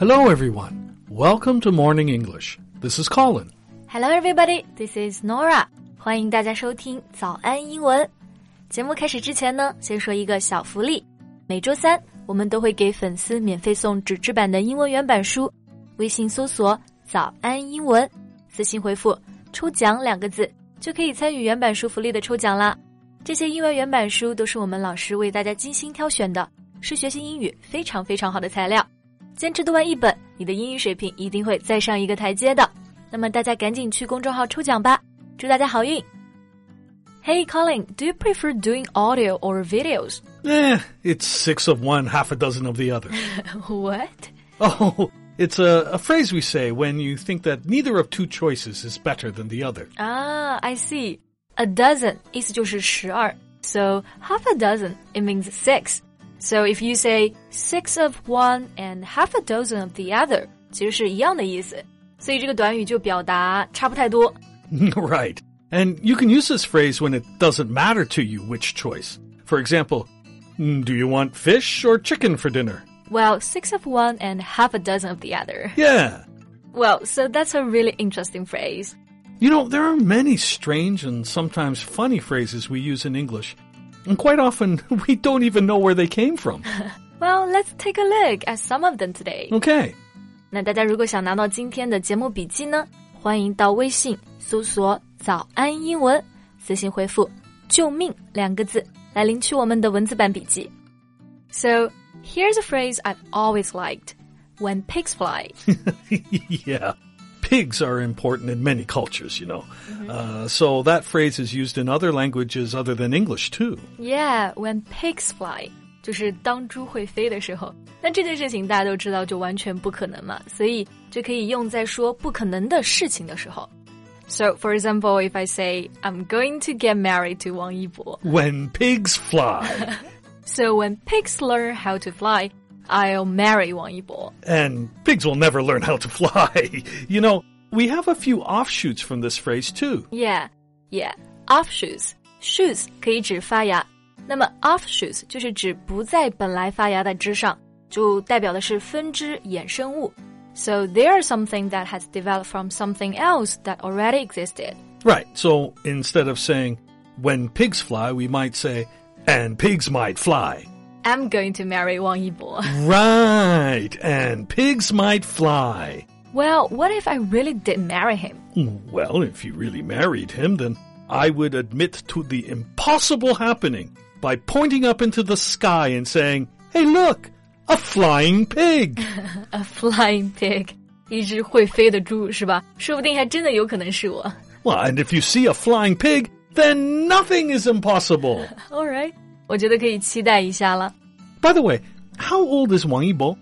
Hello, everyone. Welcome to Morning English. This is Colin. Hello, everybody. This is Nora. 欢迎大家收听早安英文。节目开始之前呢，先说一个小福利。每周三我们都会给粉丝免费送纸质版的英文原版书。微信搜索“早安英文”，私信回复“抽奖”两个字，就可以参与原版书福利的抽奖啦。这些英文原版书都是我们老师为大家精心挑选的，是学习英语非常非常好的材料。坚持读完一本，你的英语水平一定会再上一个台阶的。那么大家赶紧去公众号抽奖吧，祝大家好运！Hey Colin, do you prefer doing audio or videos? Eh, it's six of one, half a dozen of the other. What? Oh, it's a, a phrase we say when you think that neither of two choices is better than the other. Ah, I see. A dozen 意思就是十二，so half a dozen it means six. So if you say six of one and half a dozen of the other，其实是一样的意思。所以这个短语就表达差不太多。 right. And you can use this phrase when it doesn't matter to you which choice. For example, "Mm, do you want fish or chicken for dinner? Well, six of one and half a dozen of the other. Yeah. Well, so that's a really interesting phrase. You know, there are many strange and sometimes funny phrases we use in English. And quite often, we don't even know where they came from. Well, let's take a look at some of them today. Okay. 那大家如果想拿到今天的节目笔记呢，欢迎到微信搜索“早安英文”，私信回复“救命”两个字来领取我们的文字版笔记。So here's a phrase I've always liked: "When pigs fly." yeah. Pigs are important in many cultures, you know. Uh, so that phrase is used in other languages other than English, too. Yeah, when pigs fly，就是当猪会飞的时候。那这件事情大家都知道，就完全不可能嘛，所以就可以用在说不可能的事情的时候。So, for example, if I say I'm going to get married to Wang Yibo, When pigs fly. so when pigs learn how to fly, I'll marry Wang Yibo. and pigs will never learn how to fly. you know, we have a few offshoots from this phrase, too. Yeah, yeah. Offshoots, shoots 可以指发芽，那么 offshoots 就是指不在本来发芽的枝上，就代表的是分支衍生物。So they are something that has developed from something else that already existed. Right. So instead of saying, when pigs fly, we might say, and pigs might fly. I'm going to marry Wang Yibo. Right. And pigs might fly. well, what if I really did marry him? Well, if you really married him, then I would admit to the impossible happening by pointing up into the sky and saying, Hey, look, a flying pig. A flying pig. 一只会飞的猪是吧？说不定还真的有可能是我。 well, and if you see a flying pig, then nothing is impossible. All right， 我觉得可以期待一下了。 By the way, how old is Wang Yibo?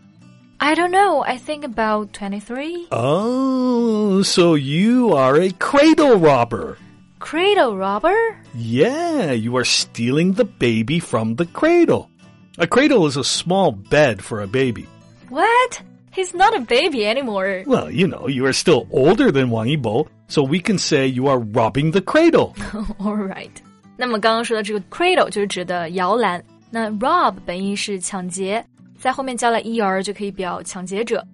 I don't know. I think about twenty-three. Oh, so you are a cradle robber. Cradle robber? Yeah, you are stealing the baby from the cradle. A cradle is a small bed for a baby. What? He's not a baby anymore. Well, you know, you are still older than Wang Yibo, so we can say you are robbing the cradle. All right. 那么刚刚说的这个 cradle 就是指的摇篮，那 rob 本意是抢劫，在后面加了 er 就可以表抢劫者。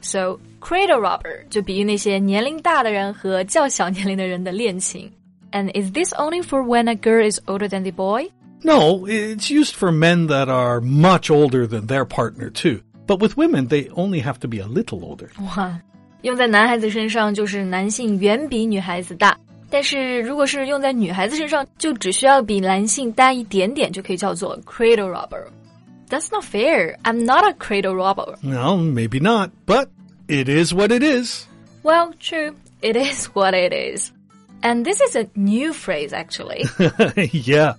So cradle robber 就比喻那些年龄大的人和较小年龄的人的恋情。And is this only for when a girl is older than the boy? No, it's used for men that are much older than their partner too. But with women, they only have to be a little older. 哇，用在男孩子身上就是男性远比女孩子大， 但是如果是用在女孩子身上，就只需要比男性大一点点就可以叫做 cradle robber。That's not fair. I'm not a cradle robber. Well, maybe not, but it is what it is. Well, true. It is what it is. And this is a new phrase, actually. yeah.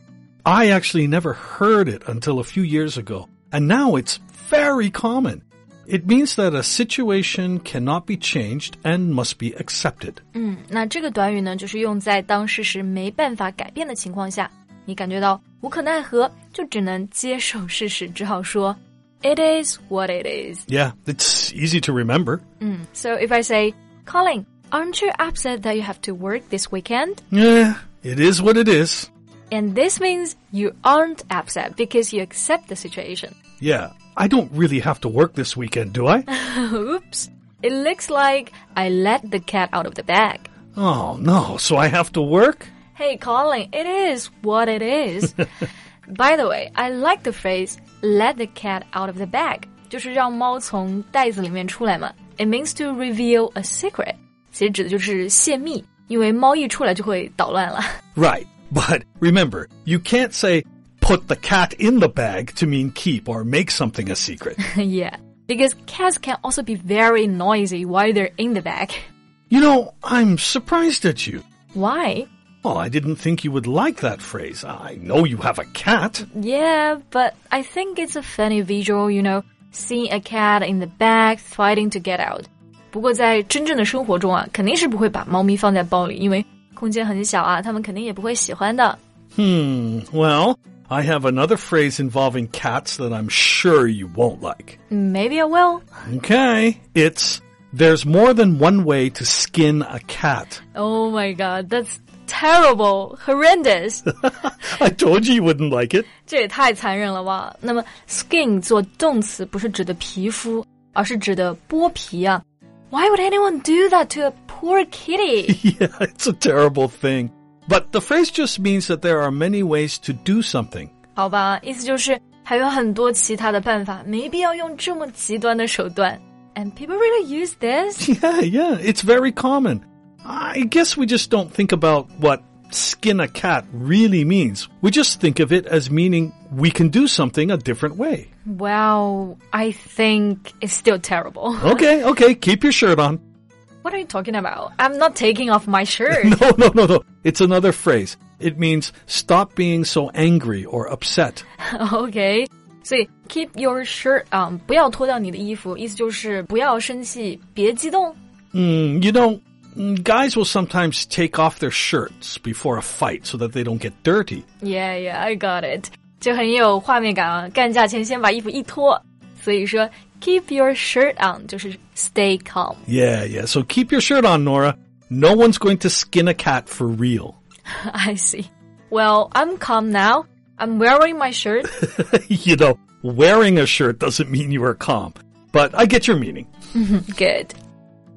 I actually never heard it until a few years ago, and now it's very common. It means that a situation cannot be changed and must be accepted. 嗯，那这个短语呢，就是用在当事实没办法改变的情况下，你感觉到无可奈何，就只能接受事实，只好说 "It is what it is." Yeah, it's easy to remember. So if I say, Colin, aren't you upset that you have to work this weekend? Yeah, it is what it is. And this means you aren't upset because you accept the situation. Yeah, I don't really have to work this weekend, do I? Oops. It looks like I let the cat out of the bag. Oh, no. So I have to work? Hey, Colin, it is what it is. By the way, I like the phrase let the cat out of the bag. 就是让猫从袋子里面出来嘛。It means to reveal a secret. 其实指的就是泄密，因为猫一出来就会捣乱了。 Right. But remember, you can't say put the cat in the bag to mean keep or make something a secret. yeah, because cats can also be very noisy while they're in the bag. you know, I'm surprised at you. Why? Well, I didn't think you would like that phrase. I know you have a cat. Yeah, but I think it's a funny visual, you know, seeing a cat in the bag fighting to get out. 不过在真正的生活中啊，肯定是不会把猫咪放在包里，因为空间很小啊，它们肯定也不会喜欢的。 Hmm, well, I have another phrase involving cats that I'm sure you won't like. Maybe I will. Okay, it's there's more than one way to skin a cat. Oh my god, that's terrible, horrendous. I told you you wouldn't like it. 这也太残忍了吧？那么 skin 做动词不是指的皮肤，而是指的剥皮啊。Why would anyone do that to a poor kitty? Yeah, it's a terrible thing. But the phrase just means that there are many ways to do something. 好吧，意思就是还有很多其他的办法，没必要用这么极端的手段。And people really use this? Yeah, yeah, it's very common. I guess we just don't think about what skin a cat really means. We just think of it as meaning we can do something a different way. Well, I think it's still terrible. Okay, okay, keep your shirt on. What are you talking about? I'm not taking off my shirt. No, no, no, no. It's another phrase. It means stop being so angry or upset. OK，所以 keep your shirt on，不要脱掉你的衣服，意思就是不要生气，别激动。 Mm, you know, mm, guys will sometimes take off their shirts before a fight so that they don't get dirty. Yeah, yeah, I got it，就很有画面感啊！干架前先把衣服一脱， 所以说 keep your shirt on 就是 stay calm。 Yeah, yeah. So keep your shirt on, Nora. No one's going to skin a cat for real. I see. Well, I'm calm now. I'm wearing my shirt. you know, wearing a shirt doesn't mean you are calm. But I get your meaning. Good.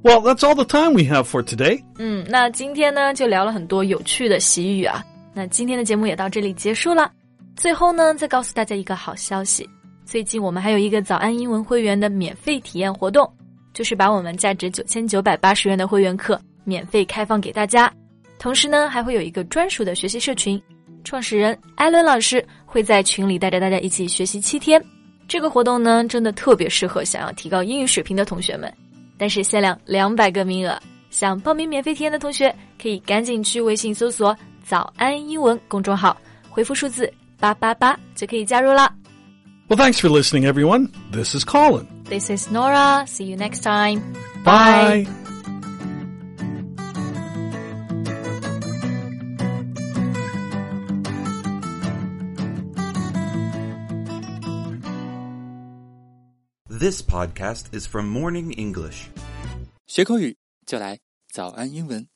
Well, that's all the time we have for today. 嗯，那今天呢就聊了很多有趣的习语啊。那今天的节目也到这里结束了。最后呢，再告诉大家一个好消息， 最近我们还有一个早安英文会员的免费体验活动，就是把我们价值九千九百八十元的会员课免费开放给大家。同时呢，还会有一个专属的学习社群，创始人艾伦老师会在群里带着大家一起学习七天。这个活动呢，真的特别适合想要提高英语水平的同学们，但是限量两百个名额。想报名免费体验的同学，可以赶紧去微信搜索“早安英文”公众号，回复数字八八八就可以加入啦。Well, thanks for listening, everyone. This is Colin. This is Nora. See you next time. Bye. This podcast is from Morning English. 学口语就来早安英文。